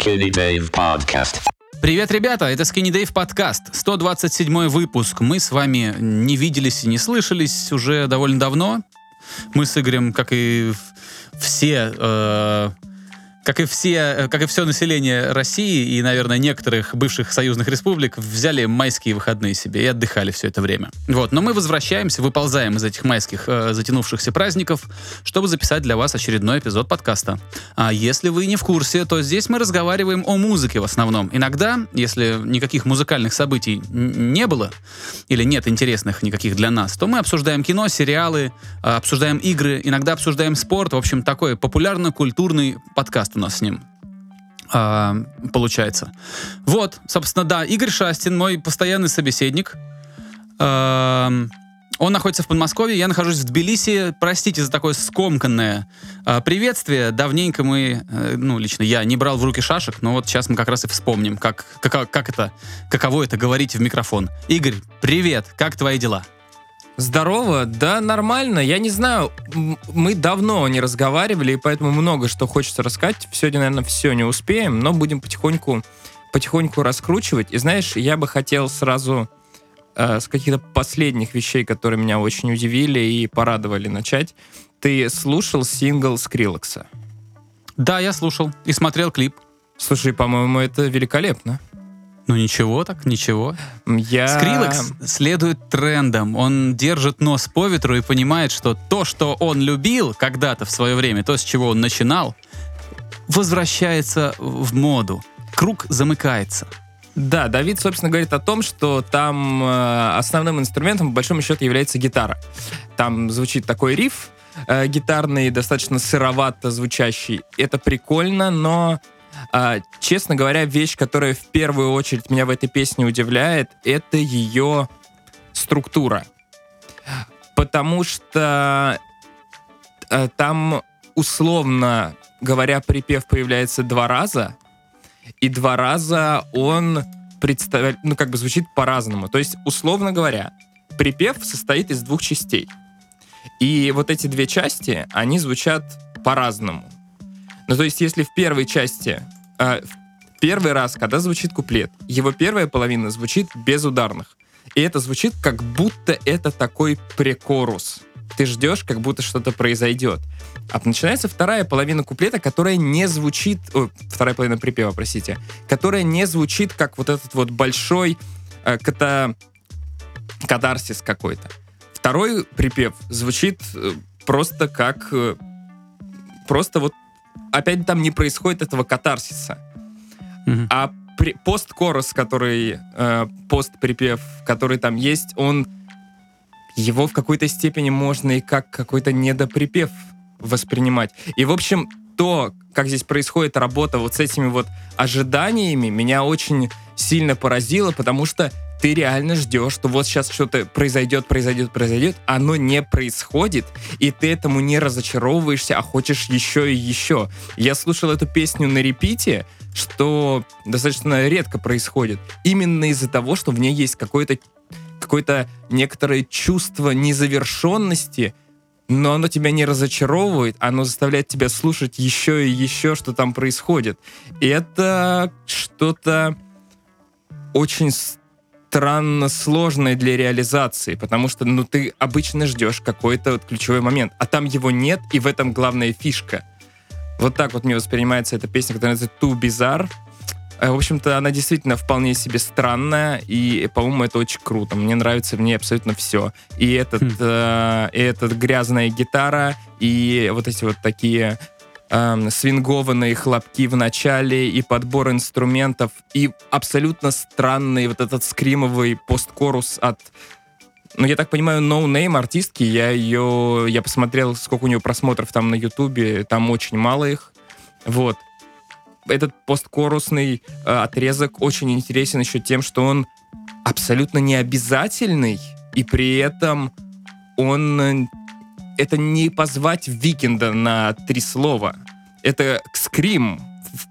Skinny Dave Podcast. Привет, ребята, это Skinny Dave подкаст, 127 выпуск. Мы с вами не виделись и не слышались уже довольно давно. Мы с Игорем, как и все э, как и все, э, как и все население России и, наверное, некоторых бывших союзных республик, взяли майские выходные себе и отдыхали все это время. Вот, но мы возвращаемся, выползаем из этих майских э, затянувшихся праздников, чтобы записать для вас очередной эпизод подкаста. А если вы не в курсе, то здесь мы разговариваем о музыке в основном. Иногда, если никаких музыкальных событий не было или нет интересных никаких для нас, то мы обсуждаем кино, сериалы, э, обсуждаем игры, иногда обсуждаем спорт. В общем, такой популярно-культурный подкаст подкаст у нас с ним а, получается. Вот, собственно, да, Игорь Шастин, мой постоянный собеседник. А, он находится в Подмосковье, я нахожусь в Тбилиси. Простите за такое скомканное а, приветствие. Давненько мы, э, ну, лично я, не брал в руки шашек, но вот сейчас мы как раз и вспомним, как, как, как это, каково это говорить в микрофон. Игорь, привет, как твои дела? Здорово, да, нормально. Я не знаю, мы давно не разговаривали, и поэтому много что хочется рассказать. Сегодня, наверное, все не успеем, но будем потихоньку, потихоньку раскручивать. И знаешь, я бы хотел сразу э, с каких-то последних вещей, которые меня очень удивили и порадовали начать. Ты слушал сингл Скриллекса? Да, я слушал и смотрел клип. Слушай, по-моему, это великолепно. Ну ничего так, ничего. Я... Скриллекс следует трендам. Он держит нос по ветру и понимает, что то, что он любил когда-то в свое время, то, с чего он начинал, возвращается в моду. Круг замыкается. Да, Давид, собственно, говорит о том, что там э, основным инструментом, по большому счету, является гитара. Там звучит такой риф э, гитарный, достаточно сыровато звучащий. Это прикольно, но а, честно говоря, вещь, которая в первую очередь меня в этой песне удивляет, это ее структура. Потому что а, там, условно говоря, припев появляется два раза, и два раза он представляет, ну, как бы звучит по-разному. То есть, условно говоря, припев состоит из двух частей. И вот эти две части, они звучат по-разному. Ну, то есть, если в первой части, э, в первый раз, когда звучит куплет, его первая половина звучит без ударных. И это звучит, как будто это такой прекорус. Ты ждешь, как будто что-то произойдет. А начинается вторая половина куплета, которая не звучит... О, вторая половина припева, простите. Которая не звучит, как вот этот вот большой э, ката... катарсис какой-то. Второй припев звучит э, просто как... Э, просто вот опять там не происходит этого катарсиса. Mm-hmm. А при, пост-корус, который, э, пост-припев, который там есть, он его в какой-то степени можно и как какой-то недоприпев воспринимать. И, в общем, то, как здесь происходит работа вот с этими вот ожиданиями, меня очень сильно поразило, потому что ты реально ждешь, что вот сейчас что-то произойдет, произойдет, произойдет, оно не происходит, и ты этому не разочаровываешься, а хочешь еще и еще. Я слушал эту песню на репите, что достаточно редко происходит. Именно из-за того, что в ней есть какое-то какое-то некоторое чувство незавершенности, но оно тебя не разочаровывает, оно заставляет тебя слушать еще и еще, что там происходит. И это что-то очень странно сложной для реализации, потому что, ну, ты обычно ждешь какой-то вот ключевой момент, а там его нет, и в этом главная фишка. Вот так вот мне воспринимается эта песня, которая называется «Too Bizarre». Э, в общем-то, она действительно вполне себе странная, и, по-моему, это очень круто. Мне нравится в ней абсолютно все. И этот, хм. э, и этот грязная гитара, и вот эти вот такие э, свингованные хлопки в начале и подбор инструментов, и абсолютно странный вот этот скримовый посткорус от ну, я так понимаю, No Name артистки. Я ее... Я посмотрел, сколько у нее просмотров там на Ютубе. Там очень мало их. Вот. Этот посткорусный э, отрезок очень интересен еще тем, что он абсолютно необязательный, и при этом он это не позвать Викинда на три слова. Это скрим,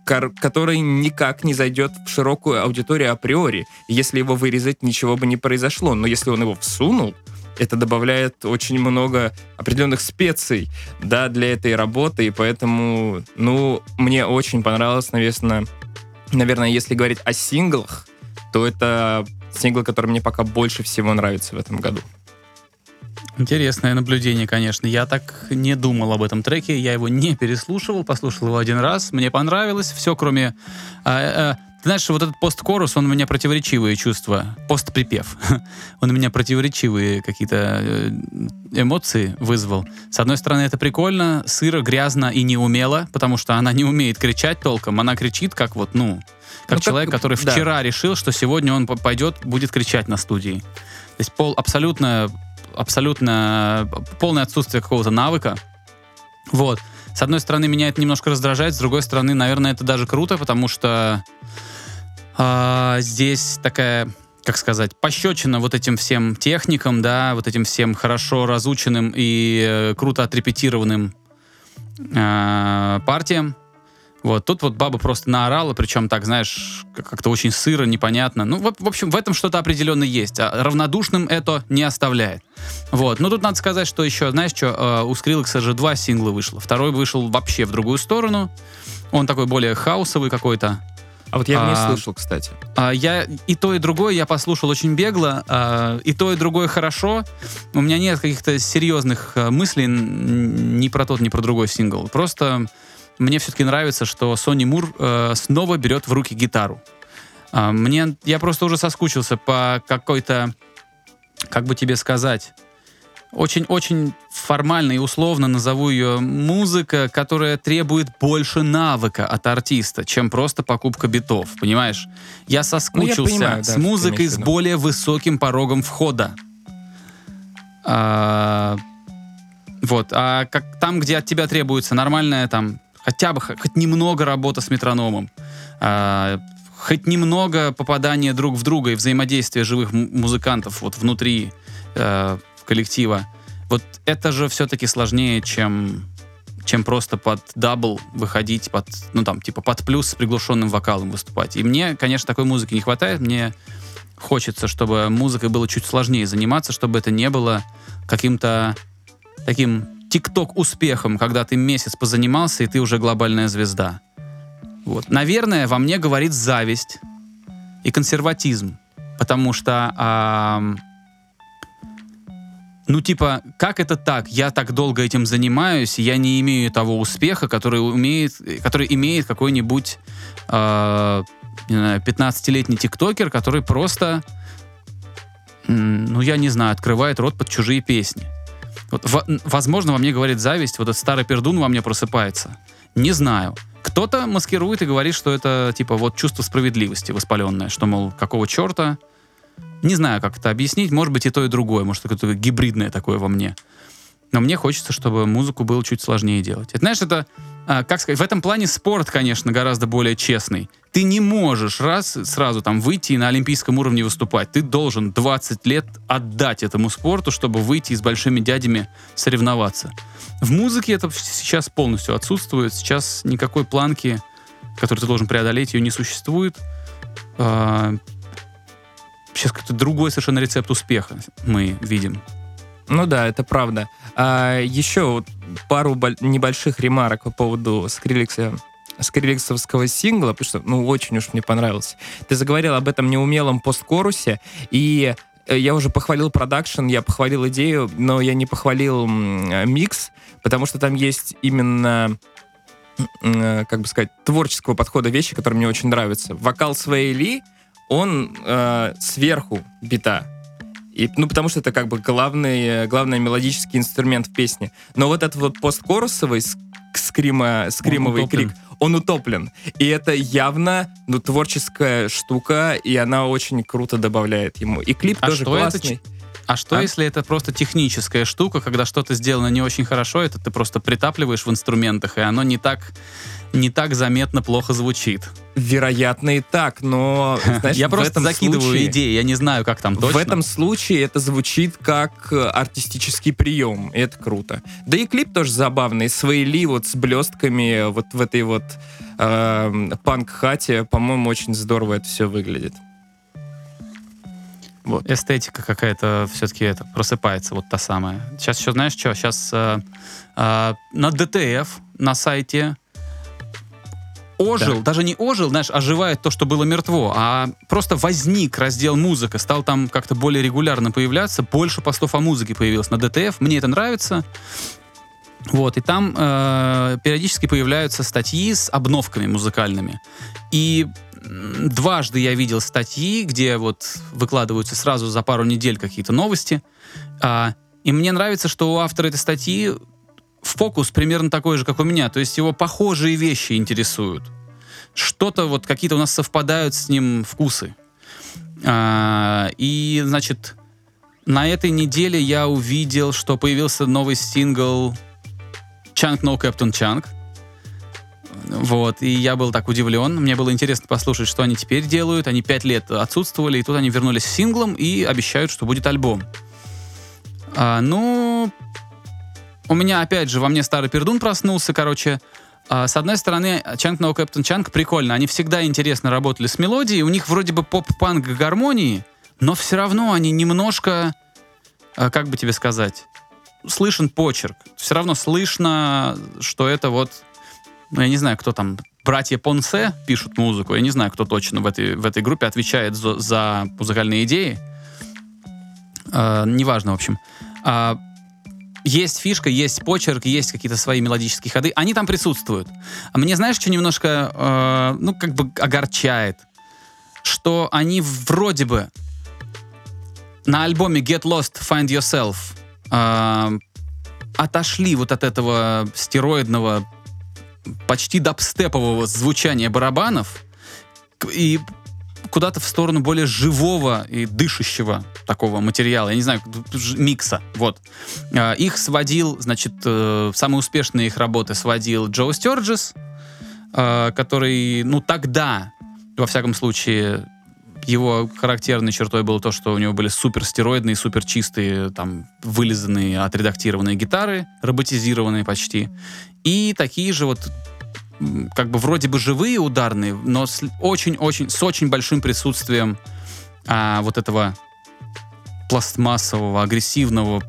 который никак не зайдет в широкую аудиторию априори. Если его вырезать, ничего бы не произошло. Но если он его всунул, это добавляет очень много определенных специй, да, для этой работы, и поэтому, ну, мне очень понравилось, наверное, наверное, если говорить о синглах, то это сингл, который мне пока больше всего нравится в этом году. Интересное наблюдение, конечно. Я так не думал об этом треке, я его не переслушивал, послушал его один раз, мне понравилось, все кроме... А, а, ты знаешь, вот этот посткорус, он у меня противоречивые чувства. Постприпев. он у меня противоречивые какие-то э, эмоции вызвал. С одной стороны, это прикольно, сыро, грязно и неумело, потому что она не умеет кричать толком. Она кричит как вот, ну, как Ну, человек, как- который да. вчера решил, что сегодня он пойдет, будет кричать на студии. То есть пол абсолютно, абсолютно полное отсутствие какого-то навыка. Вот. С одной стороны, меня это немножко раздражает, с другой стороны, наверное, это даже круто, потому что а, здесь такая, как сказать, пощечина вот этим всем техникам, да, вот этим всем хорошо разученным и э, круто отрепетированным а, партиям. Вот, тут вот баба просто наорала, причем так, знаешь, как- как-то очень сыро, непонятно. Ну, в, в общем, в этом что-то определенно есть. А равнодушным это не оставляет. Вот, но тут надо сказать, что еще, знаешь что, э, у Skrillex же два сингла вышло. Второй вышел вообще в другую сторону. Он такой более хаусовый какой-то. А вот я его не А, слышал, кстати. А, Я и то, и другое я послушал очень бегло. а, И то, и другое хорошо. У меня нет каких-то серьезных а, мыслей ни про тот, ни про другой сингл. Просто мне все-таки нравится, что Сони Мур э, снова берет в руки гитару. А, Мне, я просто уже соскучился по какой-то, как бы тебе сказать, очень-очень формально и условно назову ее музыка, которая требует больше навыка от артиста, чем просто покупка битов, понимаешь? Я соскучился понимаю, да, с музыкой с более высоким порогом входа. А, вот, а как там, где от тебя требуется нормальная там хотя бы хоть немного работа с метрономом, а, хоть немного попадания друг в друга и взаимодействия живых музыкантов вот внутри э, коллектива. Вот это же все-таки сложнее, чем чем просто под double выходить, под, ну там, типа под плюс с приглушенным вокалом выступать. И мне, конечно, такой музыки не хватает. Мне хочется, чтобы музыкой было чуть сложнее заниматься, чтобы это не было каким-то таким тикток успехом, когда ты месяц позанимался, и ты уже глобальная звезда. Вот. Наверное, во мне говорит зависть и консерватизм. Потому что, ам, ну, типа, как это так? Я так долго этим занимаюсь, я не имею того успеха, который, умеет, который имеет какой-нибудь э, не знаю, 15-летний тиктокер, который просто, ну, я не знаю, открывает рот под чужие песни. Вот, во- н- возможно, во мне говорит зависть, вот этот старый пердун во мне просыпается. Не знаю. Кто-то маскирует и говорит, что это, типа, вот чувство справедливости воспаленное, что, мол, какого черта? Не знаю, как это объяснить. Может быть, и то, и другое. Может, какое-то гибридное такое во мне. Но мне хочется, чтобы музыку было чуть сложнее делать. Это, знаешь, это, а, как сказать, в этом плане спорт, конечно, гораздо более честный. Ты не можешь раз сразу там выйти и на олимпийском уровне выступать. Ты должен 20 лет отдать этому спорту, чтобы выйти и с большими дядями соревноваться. В музыке это сейчас полностью отсутствует. Сейчас никакой планки, которую ты должен преодолеть, ее не существует. А, Сейчас какой-то другой совершенно рецепт успеха мы видим. Ну да, это правда. А, еще пару боль- небольших ремарок по поводу скриликса скриликсовского сингла, потому что, ну, очень уж мне понравился. Ты заговорил об этом неумелом посткорусе, и э, я уже похвалил продакшн, я похвалил идею, но я не похвалил э, микс, потому что там есть именно э, как бы сказать, творческого подхода вещи, которые мне очень нравятся. Вокал Свей Ли, он э, сверху бита. И, ну, потому что это как бы главный, главный мелодический инструмент в песне. Но вот этот вот посткорусовый ск- скрима, скримовый утоплен. крик, он утоплен. И это явно, ну, творческая штука, и она очень круто добавляет ему. И клип А тоже что это классный. А что, А? если это просто техническая штука, когда что-то сделано не очень хорошо, это ты просто притапливаешь в инструментах, и оно не так, не так заметно плохо звучит. Вероятно и так, но знаешь, я просто закидываю случае- идеи, я не знаю, как там точно. В этом случае это звучит как э, артистический прием, и это круто. Да и клип тоже забавный, Свейли вот с блестками вот в этой вот э, панк-хате, по-моему, очень здорово это все выглядит. Эстетика какая-то все-таки это просыпается, вот та самая. Сейчас еще, знаешь что, сейчас на ДТФ на сайте ожил, даже не ожил, знаешь, оживает то, что было мертво, а просто возник раздел музыка, стал там как-то более регулярно появляться, больше постов о музыке появилось на DTF, мне это нравится. Вот, и там э, периодически появляются статьи с обновками музыкальными. И дважды я видел статьи, где вот выкладываются сразу за пару недель какие-то новости. А, и мне нравится, что у автора этой статьи фокус примерно такой же, как у меня. То есть его похожие вещи интересуют. Что-то вот какие-то у нас совпадают с ним вкусы. А, и, значит, на этой неделе я увидел, что появился новый сингл Chunk No Captain Chunk. Вот, и я был так удивлен. Мне было интересно послушать, что они теперь делают. Они пять лет отсутствовали, и тут они вернулись с синглом и обещают, что будет альбом. А, ну, у меня, опять же, во мне старый пердун проснулся, короче. А, с одной стороны, Chunk No Captain Chunk прикольно. Они всегда интересно работали с мелодией. У них вроде бы поп-панк гармонии, но все равно они немножко, а, как бы тебе сказать, слышен почерк. Все равно слышно, что это вот, ну, я не знаю, кто там, братья Понсе пишут музыку. Я не знаю, кто точно в этой, в этой группе отвечает за, за музыкальные идеи. А, неважно, в общем. Есть фишка, есть почерк, есть какие-то свои мелодические ходы. Они там присутствуют. А мне, знаешь, что немножко, э, ну, как бы огорчает? Что они вроде бы на альбоме Get Lost, Find Yourself э, отошли вот от этого стероидного, почти дабстепового звучания барабанов и куда-то в сторону более живого и дышащего такого материала, я не знаю, микса, вот. А, Их сводил, значит, э, самые успешные их работы сводил Джо Стерджес, э, который, ну, тогда, во всяком случае, его характерной чертой было то, что у него были супер стероидные, супер чистые, там, вылизанные, отредактированные гитары, роботизированные почти. И такие же вот как бы вроде бы живые ударные, но с очень-очень, с очень большим присутствием а, вот этого пластмассового, агрессивного,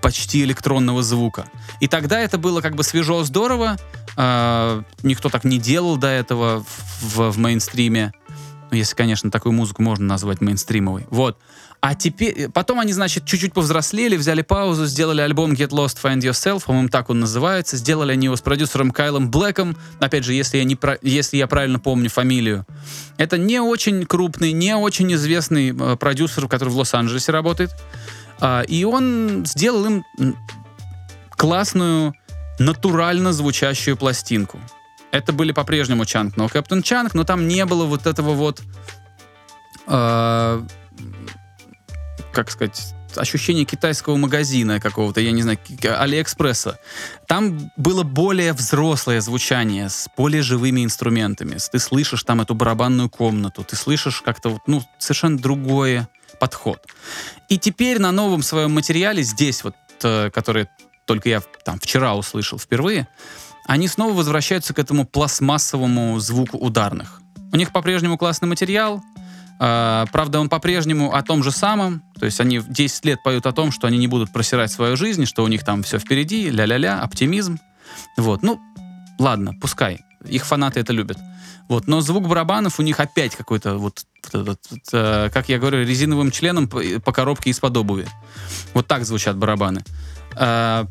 почти электронного звука. И тогда это было как бы свежо, здорово. А, никто так не делал до этого в, в мейнстриме. Ну, если, конечно, такую музыку можно назвать мейнстримовой. Вот. А теперь... Потом они, значит, чуть-чуть повзрослели, взяли паузу, сделали альбом Get Lost, Find Yourself, по-моему, так он называется. Сделали они его с продюсером Кайлом Блэком. Опять же, если я, не про- если я правильно помню фамилию. Это не очень крупный, не очень известный э, продюсер, который в Лос-Анджелесе работает. А, и он сделал им классную, натурально звучащую пластинку. Это были по-прежнему Чанг, но Кэптон Чанг, но там не было вот этого вот, э, как сказать, ощущения китайского магазина какого-то, я не знаю, Алиэкспресса. Там было более взрослое звучание с более живыми инструментами. Ты слышишь там эту барабанную комнату, ты слышишь как-то вот, ну, совершенно другой подход. И теперь на новом своем материале здесь вот, э, который только я там вчера услышал впервые, они снова возвращаются к этому пластмассовому звуку ударных. У них по-прежнему классный материал, правда, он по-прежнему о том же самом, то есть они 10 лет поют о том, что они не будут просирать свою жизнь, что у них там все впереди, ля-ля-ля, оптимизм. Вот, ну, ладно, пускай, их фанаты это любят. Вот, но звук барабанов у них опять какой-то вот, вот этот, вот, э, как я говорю, резиновым членом по, по коробке из-под обуви. Вот так звучат барабаны. А,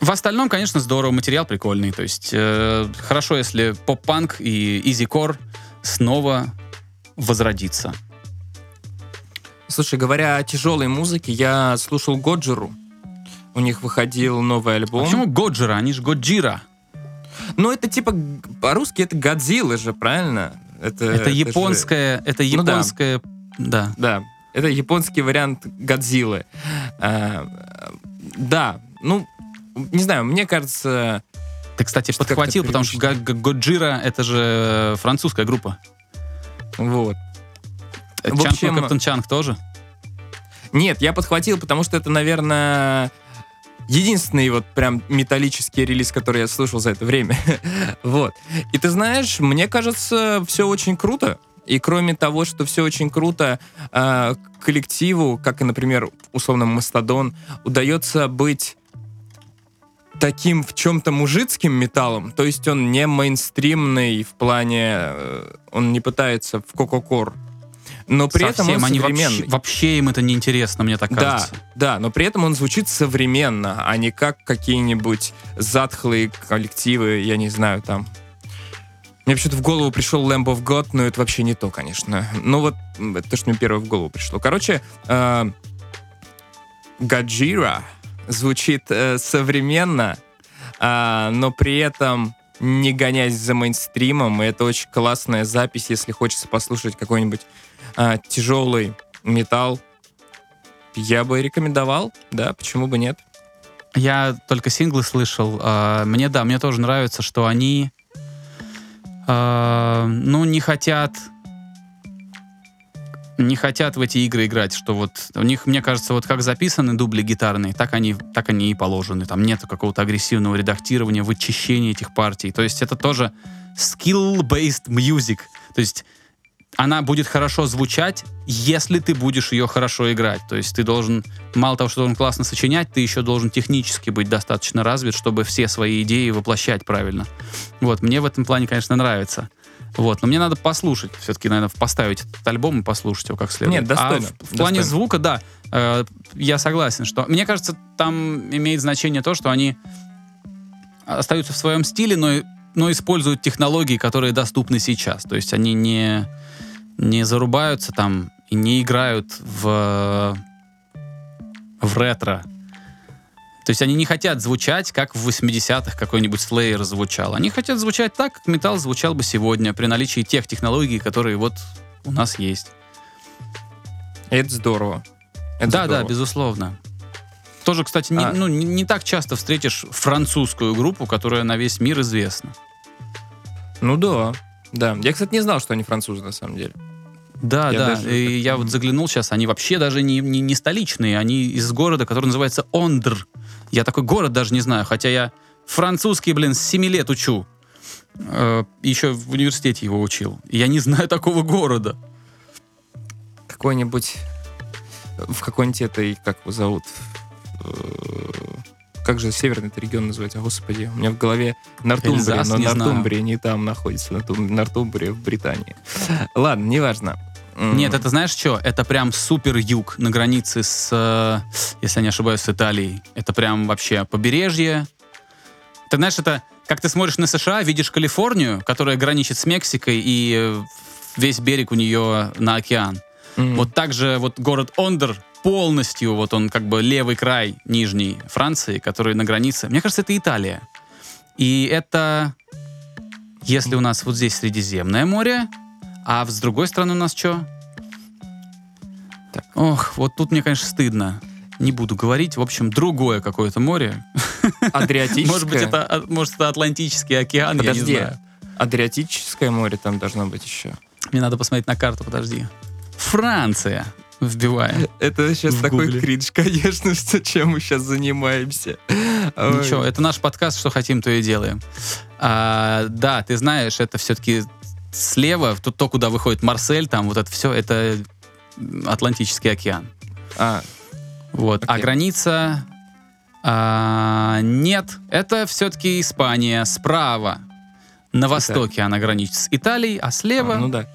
в остальном, конечно, здорово, материал прикольный. То есть э, хорошо, если поп-панк и изи-кор снова возродится. Слушай, говоря о тяжелой музыке, я слушал Годжиру. У них выходил новый А альбом. почему Годжира? Они же Годжира. Ну, это типа, по-русски это Годзилла же, правильно? Это, Это же- японская, это Ну да. да. Да, это японский вариант Годзиллы. А, да, ну, не знаю, мне кажется... Ты, кстати, подхватил, потому что Годжира это же французская группа. Вот. Чанг общем- Каптан Чанг тоже. Нет, я подхватил, потому что это, наверное, единственный вот прям металлический релиз, который я слушал за это время. вот. И ты знаешь, мне кажется, все очень круто. И кроме того, что все очень круто, э, коллективу, как и, например, условно Мастодон, удается быть таким в чем-то мужицким металлом, то есть он не мейнстримный в плане, э, он не пытается в кококор, но при этом он Совсем, они современный. вообще, вообще им это не интересно, мне так Да, кажется. да, но при этом он звучит современно, а не как какие-нибудь затхлые коллективы, я не знаю, там. Мне почему-то в голову пришел Lamb of God, но это вообще не то, конечно. Ну вот, это то, что мне первое в голову пришло. Короче, э, Гаджира звучит э, современно, а, но при этом не гонясь за мейнстримом, и это очень классная запись, если хочется послушать какой-нибудь а, тяжелый металл, я бы рекомендовал, да, почему бы нет. Я только синглы слышал. а, Мне, да, мне тоже нравится, что они, ну, не хотят не хотят в эти игры играть, что вот у них, мне кажется, вот как записаны дубли гитарные, так они, так они и положены. Там нет какого-то агрессивного редактирования, вычищения этих партий. То есть это тоже skill-based music. То есть она будет хорошо звучать, если ты будешь ее хорошо играть. То есть ты должен, мало того, что должен классно сочинять, ты еще должен технически быть достаточно развит, чтобы все свои идеи воплощать правильно. Вот, мне в этом плане, конечно, нравится. Вот, но мне надо послушать, все-таки, наверное, поставить этот альбом и послушать его как следует. Нет, достойно, А в, в плане достойно. звука, да, э, я согласен, что... Мне кажется, там имеет значение то, что они остаются в своем стиле, но, но используют технологии, которые доступны сейчас. То есть они не, не зарубаются там и не играют в, в ретро. То есть они не хотят звучать, как в 80-х какой-нибудь Slayer звучал. Они хотят звучать так, как металл звучал бы сегодня, при наличии тех технологий, которые вот у нас есть. Это здорово. Это да, здорово. да, безусловно. Тоже, кстати, не, А. ну, не, не так часто встретишь французскую группу, которая на весь мир известна. Ну да, да. Я, кстати, не знал, что они французы на самом деле. Да, Я да. даже И я вот заглянул сейчас, они вообще даже не, не, не столичные, они из города, который называется Ондр. Я такой город даже не знаю, хотя я французский, блин, с 7 лет учу. Э, еще в университете его учил. Я не знаю такого города. Какой-нибудь... В какой-нибудь этой, как его зовут? Э, Как же северный этот регион называется? Господи, у меня в голове Нортумбрия, Эльзас, но не знаю. Нортумбрия не там находится. Нортум- Нортумбрия в Британии. Ладно, неважно. Нет, это знаешь что? Это прям супер юг на границе с, э, если я не ошибаюсь, с Италией. Это прям вообще побережье. Ты знаешь, это как ты смотришь на США, видишь Калифорнию, которая граничит с Мексикой, и э, весь берег у нее на океан. м, Вот так же вот город Ондер полностью, вот он как бы левый край нижней Франции, который на границе. Мне кажется, это Италия. И это, если у нас вот здесь Средиземное море, а с другой стороны у нас что? Так. Ох, вот тут мне, конечно, стыдно. Не буду говорить. В общем, другое какое-то море. Адриатическое. Может быть, это, а, может, это Атлантический океан, я Подожди. не знаю. Адриатическое море там должно быть еще. Мне надо посмотреть на карту, подожди. Франция. Вбиваем. Это сейчас В такой Гугле. кринж, конечно, что чем мы сейчас занимаемся. Ой. Ничего, это наш подкаст, что хотим, то и делаем. А, да, ты знаешь, это все-таки слева, тут то, куда выходит Марсель, там вот это все, это Атлантический океан. А, Вот. А Окей. граница... а, нет, это все-таки Испания справа. На востоке она граничит с Италией, а слева, а, ну да.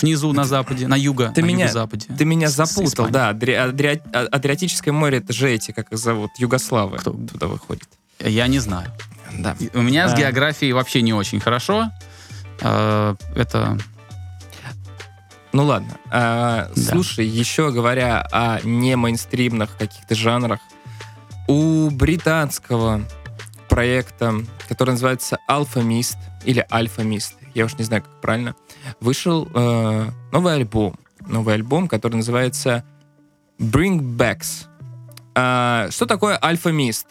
внизу на западе, на юго, Ты на меня- юго-западе. Ты меня с- с запутал, да. Адри- Адри- А- Адриатическое море, это же эти, как их зовут, Югославы. Кто? туда выходит? Я не знаю. Да. У меня с А. географией вообще не очень хорошо. А, Это Ну ладно. А, Да. Слушай, еще говоря о не мейнстримных каких-то жанрах, у британского проекта, который называется Alpha Mist или Alpha Mist, я уж не знаю, как правильно, вышел э, новый альбом. Новый альбом, который называется Bring Backs. А, что такое Alpha Mist?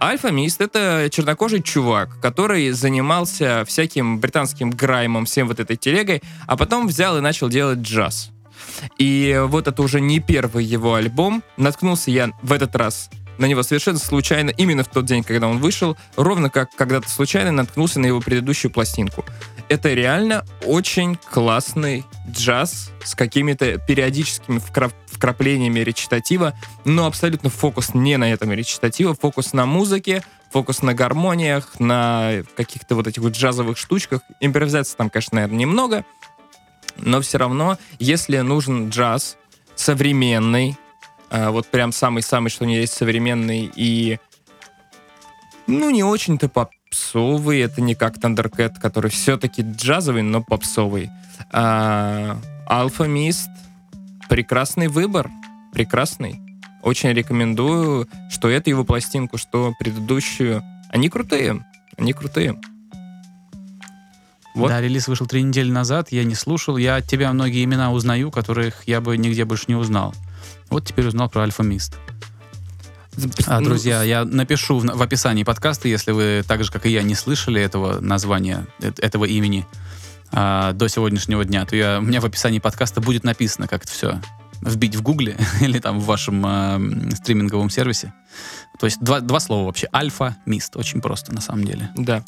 Mist — это чернокожий чувак, который занимался всяким британским граймом, всем вот этой телегой, а потом взял и начал делать джаз. И вот это уже не первый его альбом. Наткнулся я в этот раз на него совершенно случайно, именно в тот день, когда он вышел, ровно как когда-то случайно наткнулся на его предыдущую пластинку. Это реально очень классный джаз с какими-то периодическими вкраплениями речитатива, но абсолютно фокус не на этом речитатива, фокус на музыке, фокус на гармониях, на каких-то вот этих вот джазовых штучках. Импровизации там, конечно, наверное, немного, но все равно, если нужен джаз современный, а, вот прям самый-самый, что у нее есть современный и ну, не очень-то попсовый, это не как Thundercat, который все-таки джазовый, но попсовый. А, Alpha Mist прекрасный выбор, прекрасный. Очень рекомендую, что эту его пластинку, что предыдущую. Они крутые, они крутые. Вот. Да, релиз вышел три недели назад, я не слушал. Я от тебя многие имена узнаю, которых я бы нигде больше не узнал. Вот теперь узнал про Альфа Мист. А, друзья, я напишу в, в описании подкаста, если вы так же, как и я, не слышали этого названия, э, этого имени а, до сегодняшнего дня, то я, у меня в описании подкаста будет написано, как это все вбить в Гугле или там в вашем э, стриминговом сервисе. То есть два, два слова вообще. Альфа, Мист. Очень просто, на самом деле. Да.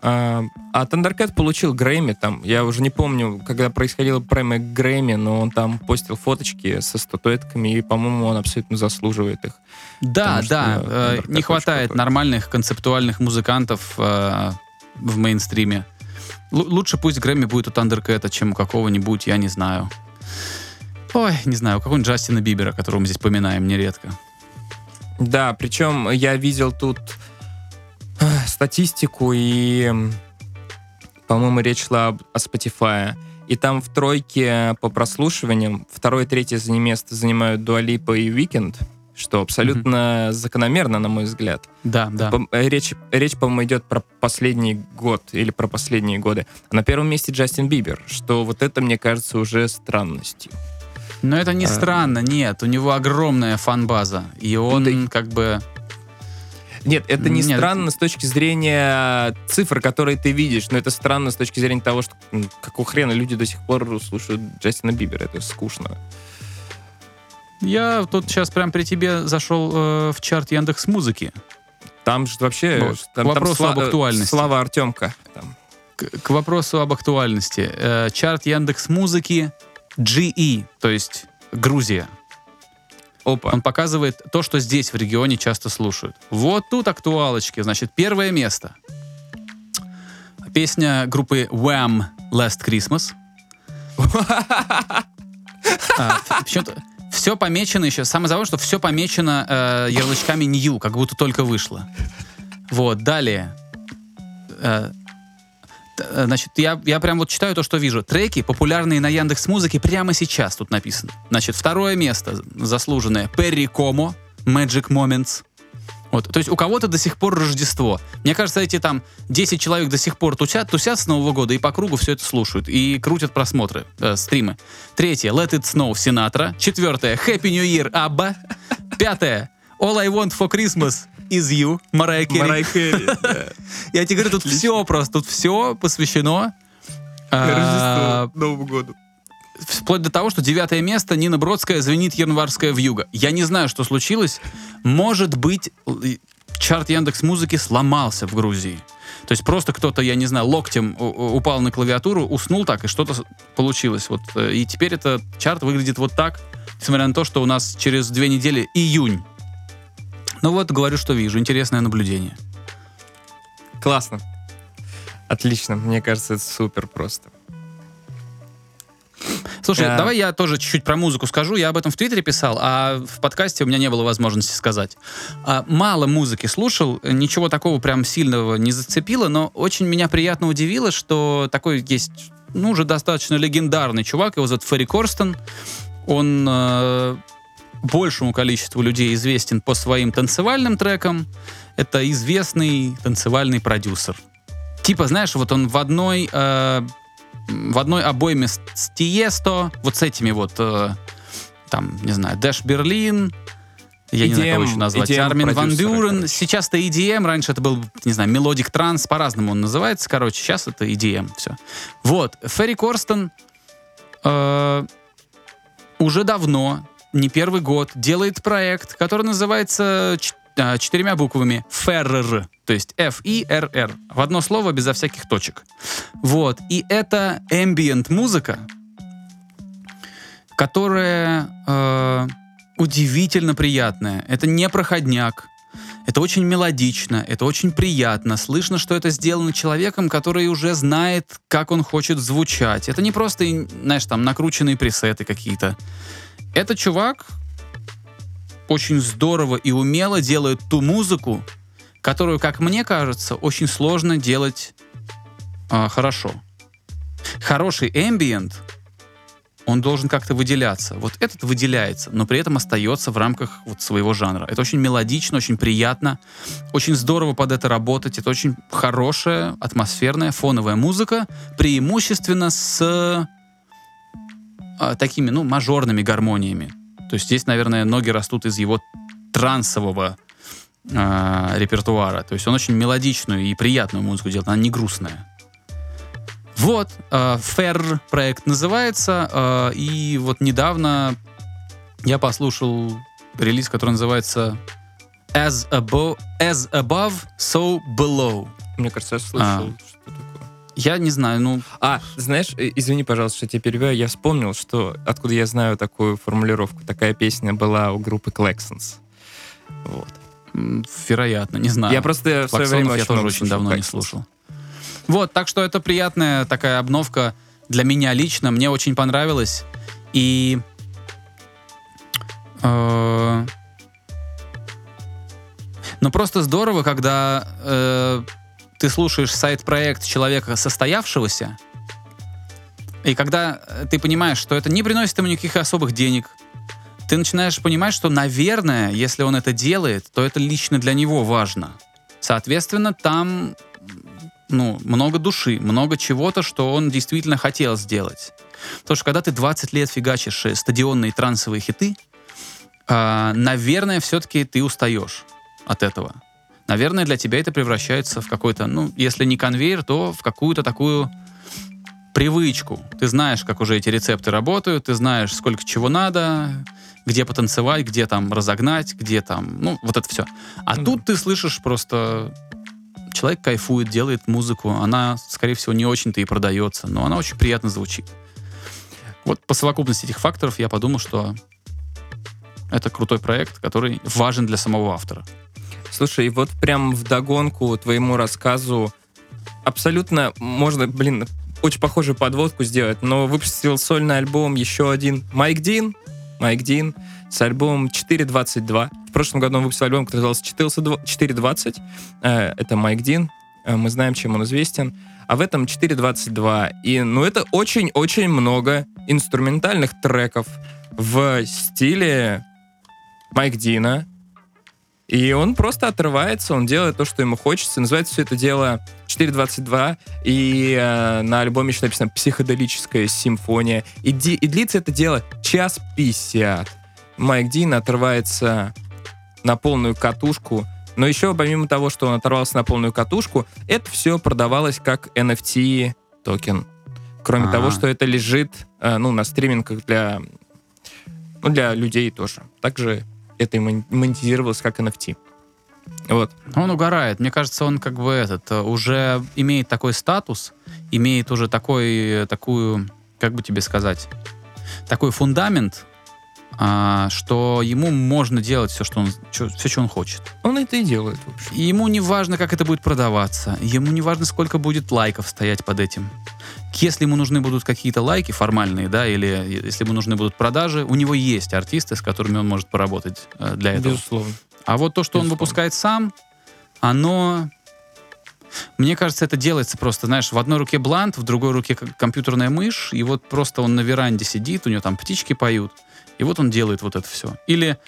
А, а Thundercat получил Грэмми там. Я уже не помню, когда происходила премия Грэмми, но он там постил фоточки со статуэтками, и, по-моему, он абсолютно заслуживает их. Да, да. Э, не хватает нормальных концептуальных музыкантов э, в мейнстриме. Л- лучше пусть Грэмми будет у Thundercat, чем у какого-нибудь, я не знаю. Ой, не знаю, у какого-нибудь Джастина Бибера, которого мы здесь поминаем нередко. Да, причем я видел тут статистику, и, по-моему, речь шла о Spotify. И там в тройке по прослушиваниям второе и третье место занимают Дуалипа и Weekend, что абсолютно mm-hmm. закономерно, на мой взгляд. Да, да. Речь, речь, по-моему, идет про последний год или про последние годы. А на первом месте Джастин Бибер, что вот это, мне кажется, уже странностью. Но это не а... странно, нет. У него огромная фан-база. И он да. как бы нет, это не Нет. странно с точки зрения цифр, которые ты видишь, но это странно с точки зрения того, что какого хрена люди до сих пор слушают Джастина Бибера. Это скучно. Я тут сейчас прям при тебе зашел э, в чарт Яндекс Музыки. Там же вообще вот. там, к вопросу там об актуальности. Слава Артемка. Там. К, к вопросу об актуальности. Э, чарт Яндекс Музыки GE, то есть Грузия. Опа. Он показывает то, что здесь в регионе часто слушают. Вот тут актуалочки. Значит, первое место. Песня группы Wham! Last Christmas. а, все помечено еще. Самое забавное, что все помечено э, ярлычками New, как будто только вышло. Вот, далее. Э, Э, значит, я, я прям вот читаю то, что вижу. Треки, популярные на Яндекс Музыке, прямо сейчас тут написано. Значит, второе место заслуженное. Перри Комо, Magic Moments. Вот, то есть у кого-то до сих пор Рождество. Мне кажется, эти там 10 человек до сих пор тусят, тусят с Нового года и по кругу все это слушают. И крутят просмотры, э, стримы. Третье, Let It Snow, Синатра. Четвертое, Happy New Year, Абба. Пятое, All I Want for Christmas is You, Марайя Керри. Марайя Керри, да. Я тебе говорю, тут все просто, тут все посвящено а, Новому году. Вплоть до того, что девятое место Нина Бродская звенит январская вьюга. Я не знаю, что случилось. Может быть, чарт Яндекс Музыки сломался в Грузии. То есть просто кто-то, я не знаю, локтем упал на клавиатуру, уснул так, и что-то получилось. Вот. Э, и теперь этот чарт выглядит вот так, несмотря на то, что у нас через две недели июнь. Ну вот, говорю, что вижу. Интересное наблюдение. Классно. Отлично. Мне кажется, это супер просто. Слушай, а... давай я тоже чуть-чуть про музыку скажу. Я об этом в Твиттере писал, а в подкасте у меня не было возможности сказать. А, мало музыки слушал, ничего такого прям сильного не зацепило, но очень меня приятно удивило, что такой есть, ну, уже достаточно легендарный чувак, его зовут Ферри Корстен. Он э, большему количеству людей известен по своим танцевальным трекам. Это известный танцевальный продюсер. Типа, знаешь, вот он в одной, э, в одной обойме с, с Tiësto, вот с этими вот, э, там, не знаю, Dash Berlin, я EDM, не знаю, кого еще назвать. EDM Армин Ван Бюрен. Сейчас это EDM, раньше это был, не знаю, melodic trance, по-разному он называется, короче, сейчас это EDM, все. Вот, Ферри Корстон э, уже давно не первый год делает проект, который называется четырьмя буквами FERR, то есть F-I-R-R, в одно слово безо всяких точек. Вот, и это ambient музыка, которая э, удивительно приятная. Это не проходняк, Это очень мелодично, это очень приятно. Слышно, что это сделано человеком, который уже знает, как он хочет звучать. Это не просто, знаешь, там накрученные пресеты какие-то. Это чувак очень здорово и умело делает ту музыку, которую, как мне кажется, очень сложно делать а, хорошо. Хороший ambient — он должен как-то выделяться. Вот этот выделяется, но при этом остается в рамках вот своего жанра. Это очень мелодично, очень приятно, очень здорово под это работать. Это очень хорошая, атмосферная, фоновая музыка, преимущественно с а, такими, ну, мажорными гармониями. То есть здесь, наверное, ноги растут из его трансового э, репертуара. То есть он очень мелодичную и приятную музыку делает, она не грустная. Вот, э, Fair проект называется, э, и вот недавно я послушал релиз, который называется As Above, As above So Below. Мне кажется, я слышал, А. Я не знаю, ну, А, знаешь, э, извини, пожалуйста, что я тебя перебиваю, я вспомнил, что откуда я знаю такую формулировку. Такая песня была у группы Claxons. Вот. вероятно, не знаю. Я просто в свое время я тоже очень давно не Claxons. слушал. Вот, так что это приятная такая обновка для меня лично. Мне очень понравилось. И... э, ну, просто здорово, когда э, ты слушаешь сайт-проект человека состоявшегося, и когда э, ты понимаешь, что это не приносит ему никаких особых денег, ты начинаешь понимать, что, наверное, если он это делает, то это лично для него важно. Соответственно, там ну, много души, много чего-то, что он действительно хотел сделать. Потому что когда ты 20 лет фигачишь э, стадионные трансовые хиты, а, наверное, все-таки ты устаешь от этого. Наверное, для тебя это превращается в какой-то, ну, если не конвейер, то в какую-то такую привычку. Ты знаешь, как уже эти рецепты работают, ты знаешь, сколько чего надо, где потанцевать, где там разогнать, где там, ну, вот это все. А Ну тут ты слышишь просто человек кайфует, делает музыку, она, скорее всего, не очень-то и продается, но она очень приятно звучит. Вот по совокупности этих факторов я подумал, что это крутой проект, который важен для самого автора. Слушай, вот прям в догонку твоему рассказу абсолютно можно, блин, очень похожую подводку сделать, но выпустил сольный альбом еще один Майк Дин, Майк Дин с альбомом 4.22. В прошлом году он выпустил альбом, который назывался 4.20. Э, Это Майк Дин. Э, Мы знаем, чем он известен. А в этом 4.22. И, ну, это очень-очень много инструментальных треков в стиле Майк Дина. И он просто отрывается, он делает то, что ему хочется. Называется все это дело 4.22. И э, на альбоме еще написано «Психоделическая симфония». И, ди- и длится это дело час 50. Майк Дин отрывается на полную катушку. Но еще, помимо того, что он оторвался на полную катушку, это все продавалось как NFT токен. Кроме А. того, что это лежит э, ну, на стримингах для, ну, для людей тоже. Также это монетизировалось как NFT. Вот. Он угорает. Мне кажется, он как бы этот э, уже имеет такой статус, имеет уже такой, э, такую, как бы тебе сказать, такой фундамент, а, что ему можно делать все, что он, чё- все, что он хочет. Он это и делает, в общем. Ему не важно, как это будет продаваться. Ему не важно, сколько будет лайков стоять под этим. Если ему нужны будут какие-то лайки формальные, да, или если ему нужны будут продажи, у него есть артисты, с которыми он может поработать э, для этого. Безусловно. А вот то, что он Безусловно. выпускает сам, оно... Мне кажется, это делается просто, знаешь, в одной руке блант, в другой руке компьютерная мышь, и вот просто он на веранде сидит, у него там птички поют, и вот он делает вот это все. Или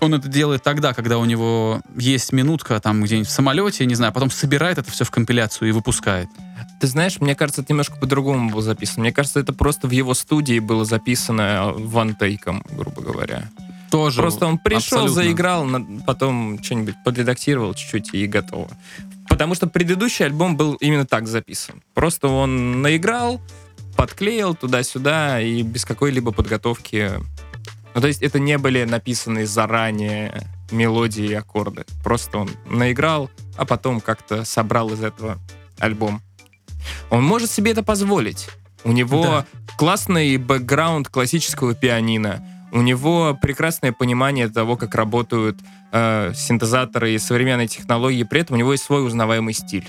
он это делает тогда, когда у него есть минутка там где-нибудь в самолете, не знаю, потом собирает это все в компиляцию и выпускает. Ты знаешь, мне кажется, это немножко по-другому было записано. Мне кажется, это просто в его студии было записано вантейком, грубо говоря. Тоже Просто он пришел, абсолютно. заиграл, потом что-нибудь подредактировал чуть-чуть и готово. Потому что предыдущий альбом был именно так записан. Просто он наиграл, подклеил туда-сюда и без какой-либо подготовки. Ну, то есть это не были написанные заранее мелодии и аккорды. Просто он наиграл, а потом как-то собрал из этого альбом. Он может себе это позволить. У него Да. классный бэкграунд классического пианино. У него прекрасное понимание того, как работают э, синтезаторы и современные технологии. При этом у него есть свой узнаваемый стиль.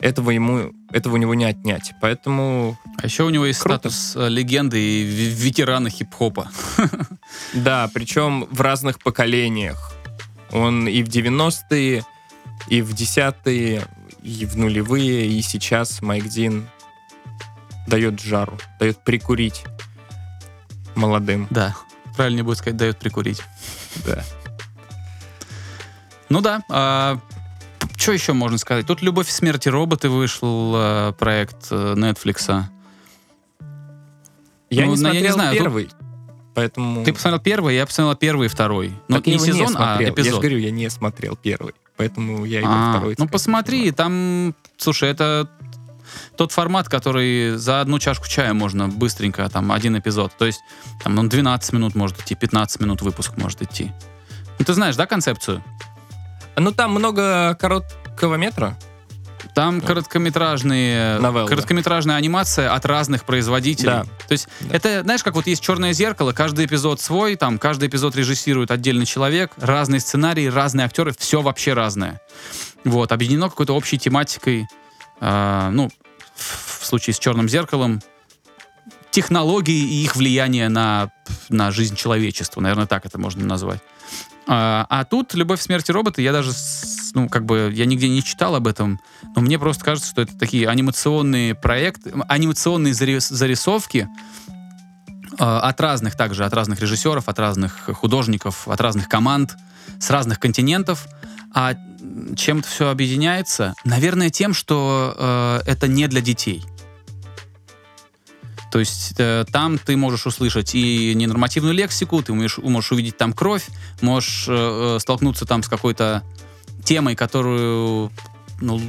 Этого ему, этого у него не отнять. Поэтому, А еще у него есть Круто. статус э, легенды и ве- ветерана хип-хопа. да, причем в разных поколениях. Он и в 90-е, и в 10-е, и в нулевые, и сейчас Майк Дин дает жару, дает прикурить молодым. Да, правильнее будет сказать, дает прикурить. Да. Ну да. Что еще можно сказать? Тут «Любовь и смерть и роботы» вышел э, проект э, Netflix. Я Ну, не на- я не смотрел знаю, тут- первый, поэтому... Ты посмотрел первый, я посмотрел первый и второй. Ну, Так не его не сезон, а смотрел. Я же эпизод. говорю, я не смотрел первый, поэтому я его А, второй... ну посмотри, там, слушай, это тот формат, который за одну чашку чая можно быстренько, там, один эпизод. То есть, там, ну, 12 минут может идти, 15 минут выпуск может идти. Ну, ты знаешь, да, концепцию? Ну там много короткого метра. Там короткометражные, Новеллы. короткометражная анимация от разных производителей. Да. То есть Да. это, знаешь, как вот есть черное зеркало, каждый эпизод свой, там каждый эпизод режиссирует отдельный человек, разные сценарии, разные актеры, все вообще разное. Вот, объединено какой-то общей тематикой, а, ну, в, в случае с черным зеркалом, технологии и их влияние на, на жизнь человечества, наверное, так это можно назвать. А, а тут «Любовь, смерть и роботы», я даже, ну, как бы, я нигде не читал об этом, но мне просто кажется, что это такие анимационные проекты, анимационные зарис- зарисовки э, от разных также, от разных режиссеров, от разных художников, от разных команд, с разных континентов. А чем это все объединяется? Наверное, тем, что э, это не для детей. То есть э, там ты можешь услышать и ненормативную лексику, ты можешь, можешь увидеть там кровь, можешь э, э, столкнуться там с какой-то темой, которую, ну,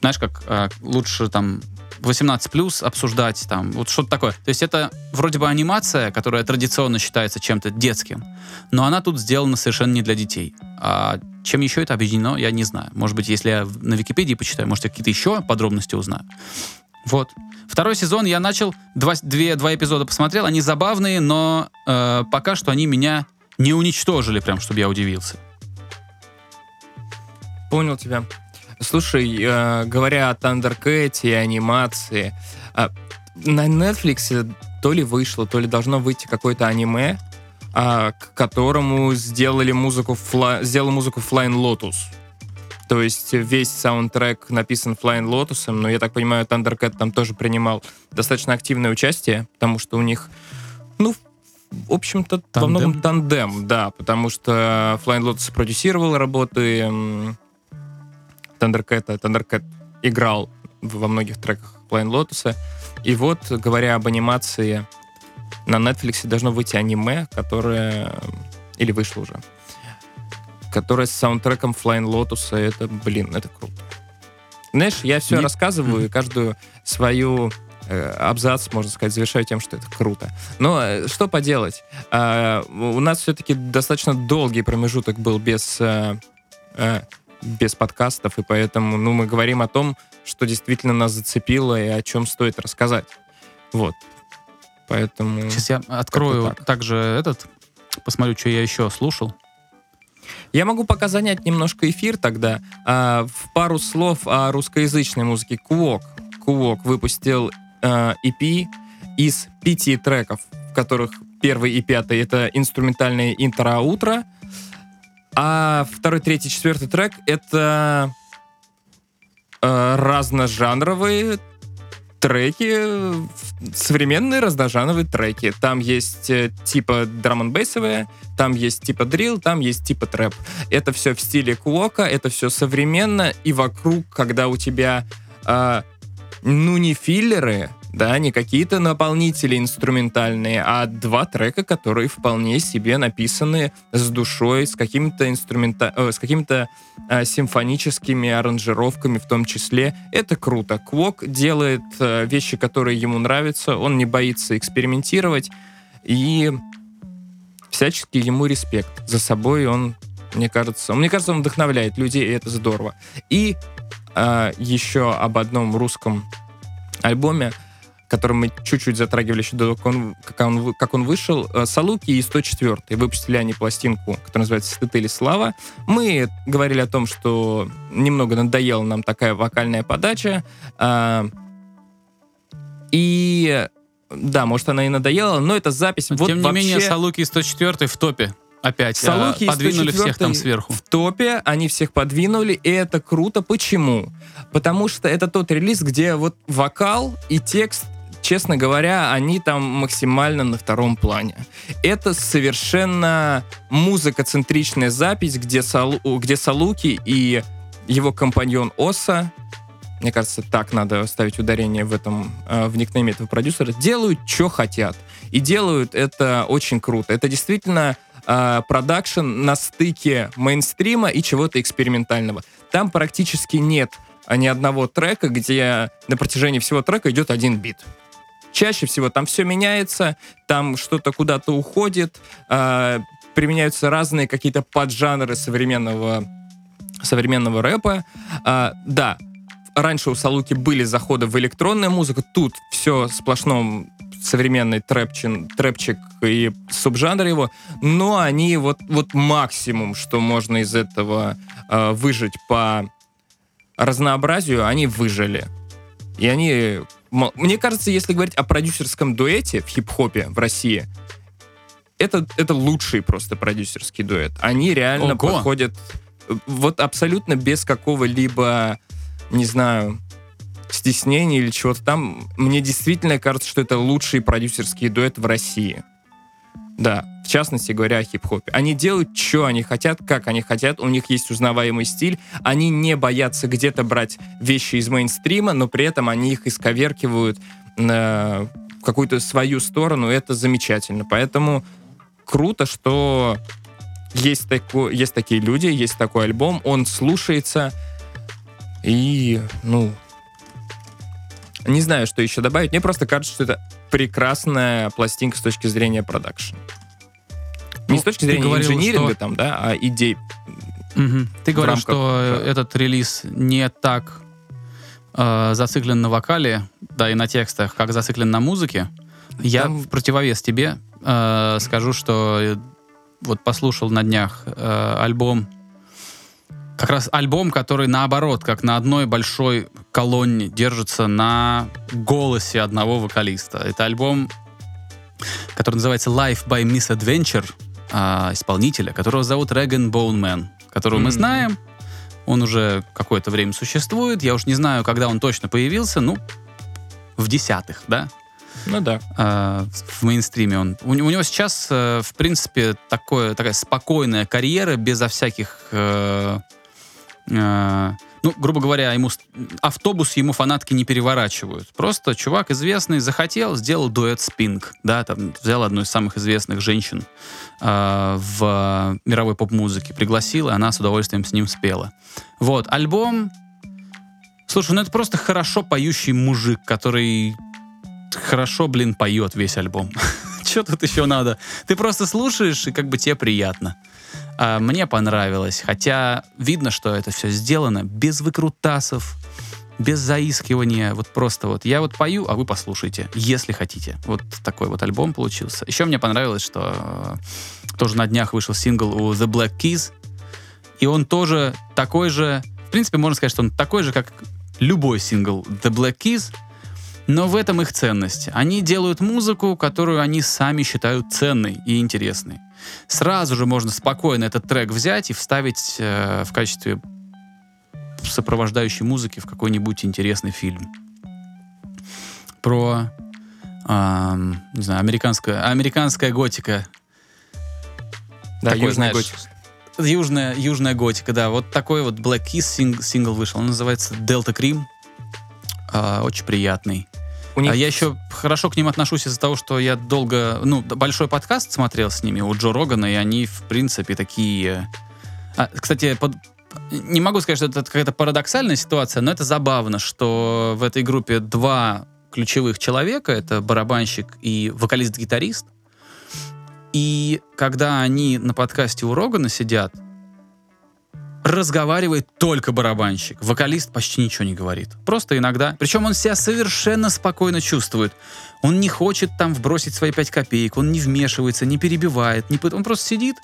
знаешь, как э, лучше там 18 плюс обсуждать, там, вот что-то такое. То есть это вроде бы анимация, которая традиционно считается чем-то детским, но она тут сделана совершенно не для детей. А чем еще это объединено, я не знаю. Может быть, если я на Википедии почитаю, может, я какие-то еще подробности узнаю. Вот. Второй сезон я начал, два, две, два эпизода посмотрел, они забавные, но э, пока что они меня не уничтожили, прям, чтобы я удивился. Понял тебя. Слушай, э, говоря о Thundercat и анимации, а, на Netflix то ли вышло, то ли должно выйти какое-то аниме, а, к которому сделали музыку, фла... сделал музыку Flying Lotus. То есть весь саундтрек написан Flying Lotus, но я так понимаю, Thundercat там тоже принимал достаточно активное участие, потому что у них, ну, в общем-то, во Тандем? многом тандем, да, потому что Flying Lotus продюсировал работы Thundercat, а Thundercat играл во многих треках Flying Lotus. И вот, говоря об анимации, на Netflix должно выйти аниме, которое... Или вышло уже. Которое с саундтреком Flying Lotus. Это, блин, это круто. Знаешь, я все Не- рассказываю, и каждую свою э, абзац, можно сказать, завершаю тем, что это круто. Но э, что поделать? А, у нас все-таки достаточно долгий промежуток был без, э, э, без подкастов, и поэтому ну, мы говорим о том, что действительно нас зацепило и о чем стоит рассказать. Вот. Поэтому... Сейчас я открою так. также этот, посмотрю, что я еще слушал. Я могу пока занять немножко эфир тогда. А, в пару слов о русскоязычной музыке. Куок. Куок выпустил а, EP из пяти треков, в которых первый и пятый — это инструментальные интро-аутро, а второй, третий, четвертый трек — это а, разножанровые треки, э, современные разножанровые треки. Там есть э, типа драм бейсовые там есть типа дрил, там есть типа трэп. Это все в стиле куока, это все современно, и вокруг, когда у тебя, а, ну, не филлеры, да, не какие-то наполнители инструментальные, а два трека, которые вполне себе написаны с душой, с какими-то инструмента... э, с какими-то а, симфоническими аранжировками в том числе. Это круто. Квок делает э, вещи, которые ему нравятся, он не боится экспериментировать, и всячески ему респект. За собой он, мне кажется, мне кажется, он вдохновляет людей, и это здорово. И а, еще об одном русском альбоме, который мы чуть-чуть затрагивали еще до того, как он, как он, как он вышел, э, Салуки и 104 выпустили они пластинку, которая называется «Стыд или слава». Мы говорили о том, что немного надоела нам такая вокальная подача. а, и да, может, она и надоела, но это запись. Но, вот Тем не вообще менее, Салуки 104 в топе. Опять. Салуки а, и подвинули 104 всех там сверху. в топе, они всех подвинули, и это круто. Почему? Потому что это тот релиз, где вот вокал и текст честно говоря, они там максимально на втором плане. Это совершенно музыкоцентричная запись, где, Салу, где Салуки и его компаньон Оса, мне кажется, так надо ставить ударение в этом, э, в никнейме этого продюсера, делают, что хотят. И делают это очень круто. Это действительно э, продакшн на стыке мейнстрима и чего-то экспериментального. Там практически нет ни одного трека, где на протяжении всего трека идет один бит. Чаще всего там все меняется, там что-то куда-то уходит, э, применяются разные какие-то поджанры современного, современного рэпа. А, да, раньше у Салуки были заходы в электронную музыку, тут все сплошном современный трэпчин, трэпчик и субжанр его, но они вот, вот максимум, что можно из этого э, выжить по разнообразию, они выжили. И они... Мне кажется, если говорить о продюсерском дуэте в хип-хопе в России, это, это лучший просто продюсерский дуэт. Они реально Ого. подходят э, вот абсолютно без какого-либо, не знаю, стеснения или чего-то там. Мне действительно кажется, что это лучший продюсерский дуэт в России. Да, в частности говоря о хип-хопе. Они делают, что они хотят, как они хотят, у них есть узнаваемый стиль, они не боятся где-то брать вещи из мейнстрима, но при этом они их исковеркивают на какую-то свою сторону, это замечательно. Поэтому круто, что есть, тако, есть такие люди, есть такой альбом, он слушается, и, ну, не знаю, что еще добавить. Мне просто кажется, что это прекрасная пластинка с точки зрения продакшн. Не Ну, с точки зрения говорил, инжиниринга что- там, да, а идей. Мгм. Ты говорил, рамках, что да. этот релиз не так э, зациклен на вокале, да и на текстах, как зациклен на музыке. Я Там- в противовес тебе э, скажу, что э, вот послушал на днях э, альбом, как раз альбом, который наоборот, как на одной большой колонне держится на голосе одного вокалиста. Это альбом, который называется Life by Misadventure, а, исполнителя, которого зовут Реган Боунмен, которого мы М. знаем. Он уже какое-то время существует. Я уж не знаю, когда он точно появился. Ну, в десятых, да? Ну да. э, в мейнстриме он. У, у него сейчас, э, в принципе, такое, такая спокойная карьера, безо всяких... э, э, ну, грубо говоря, ему автобус ему фанатки не переворачивают. Просто чувак известный захотел, сделал дуэт с Пинк, да, там взял одну из самых известных женщин э, в мировой поп-музыке, пригласил, и она с удовольствием с ним спела. Вот, альбом... Слушай, ну это просто хорошо поющий мужик, который хорошо, блин, поет весь альбом. Что тут еще надо? Ты просто слушаешь, и как бы тебе приятно. А, мне понравилось, хотя видно, что это все сделано без выкрутасов, без заискивания, вот просто вот. Я вот пою, а вы послушайте, если хотите. Вот такой вот альбом получился. Еще мне понравилось, что э, тоже на днях вышел сингл у The Black Keys, и он тоже такой же, в принципе, можно сказать, что он такой же, как любой сингл The Black Keys, но в этом их ценность. Они делают музыку, которую они сами считают ценной и интересной. Сразу же можно спокойно этот трек взять и вставить э, в качестве сопровождающей музыки в какой-нибудь интересный фильм. Про, ам, не знаю, американская, американская готика. Да, Такой, южный знаешь, готик. Южная, южная готика, да. Вот такой вот Black Keys синг- сингл вышел. Он называется Delta Cream. А, очень приятный. У них А я еще хорошо к ним отношусь из-за того, что я долго, ну, большой подкаст смотрел с ними у Джо Рогана, и они, в принципе, такие... А, кстати, под- не могу сказать, что это какая-то парадоксальная ситуация, но это забавно, что в этой группе два ключевых человека, это барабанщик и вокалист-гитарист, и когда они на подкасте у Рогана сидят, разговаривает только барабанщик. Вокалист почти ничего не говорит. Просто иногда. Причем он себя совершенно спокойно чувствует. Он не хочет там вбросить свои пять копеек, он не вмешивается, не перебивает. Не, пыт- он просто сидит,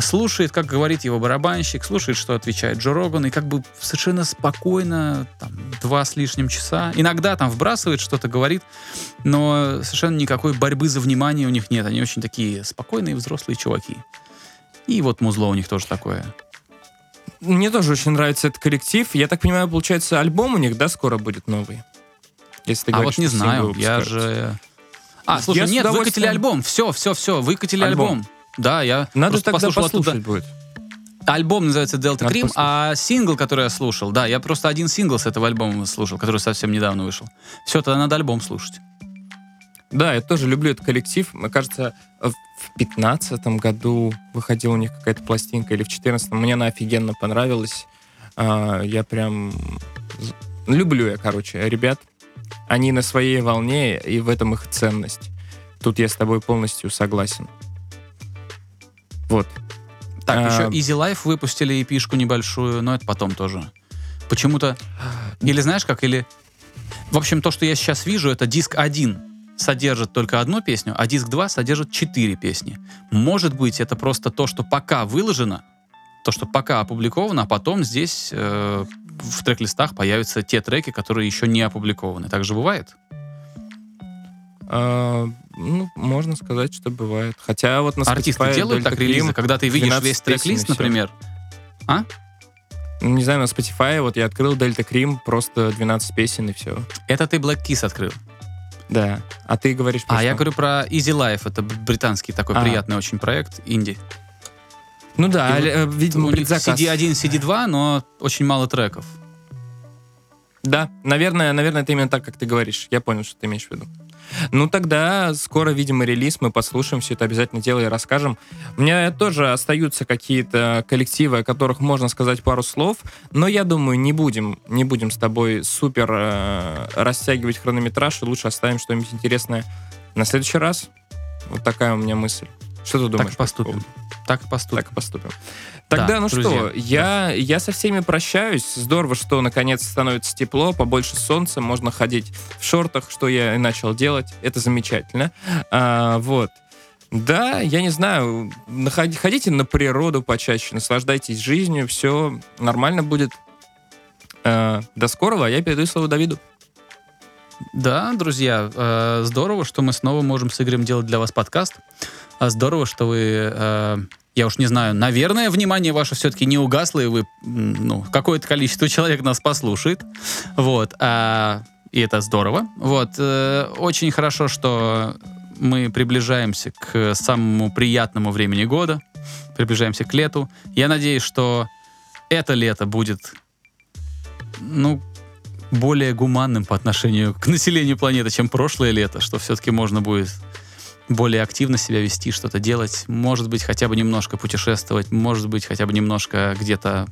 слушает, как говорит его барабанщик, слушает, что отвечает Джо Роган, и как бы совершенно спокойно, там, два с лишним часа. Иногда там вбрасывает что-то, говорит, но совершенно никакой борьбы за внимание у них нет. Они очень такие спокойные взрослые чуваки. И вот музло у них тоже такое. Мне тоже очень нравится этот коллектив. Я так понимаю, получается, альбом у них, да, скоро будет новый? Если ты а говоришь, вот не знаю, я же... А, слушай, Я нет, выкатили удовольствием- альбом. Все, все, все, выкатили Альбом. альбом. Да, я Надо тогда послушал послушать оттуда. будет. Альбом называется Delta Надо Cream, послушать. а сингл, который я слушал, да, я просто один сингл с этого альбома слушал, который совсем недавно вышел. Все, тогда надо альбом слушать. Да, я тоже люблю этот коллектив. Мне кажется, в пятнадцатом году выходила у них какая-то пластинка, или в четырнадцатом. Мне она офигенно понравилась. А, Я прям... Люблю я, короче, ребят. Они на своей волне, и в этом их ценность. Тут я с тобой полностью согласен. Вот. Так, А, еще Easy Life выпустили эпишку небольшую, но это потом тоже. Почему-то... Или знаешь как, или... В общем, то, что я сейчас вижу, это диск 1 содержит только одну песню, а диск 2 содержит 4 песни. Может быть, это просто то, что пока выложено, то, что пока опубликовано, а потом здесь э, в трек-листах появятся те треки, которые еще не опубликованы. Так же бывает? а, ну, можно сказать, что бывает. Хотя вот на Артисты делают так релизы, когда ты видишь 12 весь трек-лист, например. Ну, Не знаю, на Spotify вот я открыл Delta Cream, просто 12 песен и все. Это ты Black Kiss открыл. Да. А ты говоришь про А я что? говорю про Easy Life. Это британский такой А. приятный очень проект, инди. Ну да, И вот э, видимо, У предзаказ. CD1, CD2, но очень мало треков. Да, наверное, наверное, это именно так, как ты говоришь. Я понял, что ты имеешь в виду. Ну тогда скоро, видимо, релиз, мы послушаем все это обязательно дело и расскажем. У меня тоже остаются какие-то коллективы, о которых можно сказать пару слов, но я думаю, не будем, не будем с тобой супер э, растягивать хронометраж, и лучше оставим что-нибудь интересное на следующий раз. Вот такая у меня мысль. Что ты думаешь? Так и по поступим. Так поступим. так поступим. Тогда, Да, ну друзья, что, я, я со всеми прощаюсь. Здорово, что наконец становится тепло, побольше солнца, можно ходить в шортах, что я и начал делать. Это замечательно. А, вот. Да, я не знаю, ходите на природу почаще, наслаждайтесь жизнью, все нормально будет. А, до скорого, а я передаю слово Давиду. Да, друзья, э, здорово, что мы снова можем с Игорем делать для вас подкаст. А Здорово, что вы, э, я уж не знаю, наверное, внимание ваше все-таки не угасло, и вы, ну, какое-то количество человек нас послушает. Вот. а, и это здорово. Вот. э, очень хорошо, что мы приближаемся к самому приятному времени года, приближаемся к лету. Я надеюсь, что это лето будет, ну, более гуманным по отношению к населению планеты, чем прошлое лето, что все-таки можно будет более активно себя вести, что-то делать, может быть, хотя бы немножко путешествовать, может быть, хотя бы немножко где-то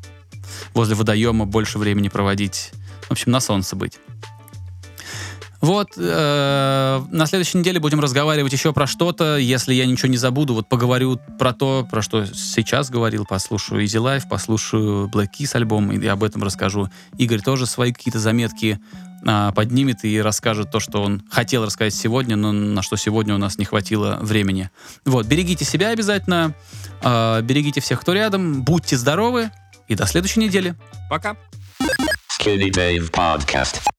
возле водоема больше времени проводить. В общем, на солнце быть. Вот, э, на следующей неделе будем разговаривать еще про что-то. Если я ничего не забуду, вот поговорю про то, про что сейчас говорил, послушаю Easy Life, послушаю Black Keys альбом, и об этом расскажу. Игорь тоже свои какие-то заметки а, поднимет и расскажет то, что он хотел рассказать сегодня, но на что сегодня у нас не хватило времени. Вот, берегите себя обязательно, а, берегите всех, кто рядом, будьте здоровы, и до следующей недели. Пока. Skinny Dave Podcast.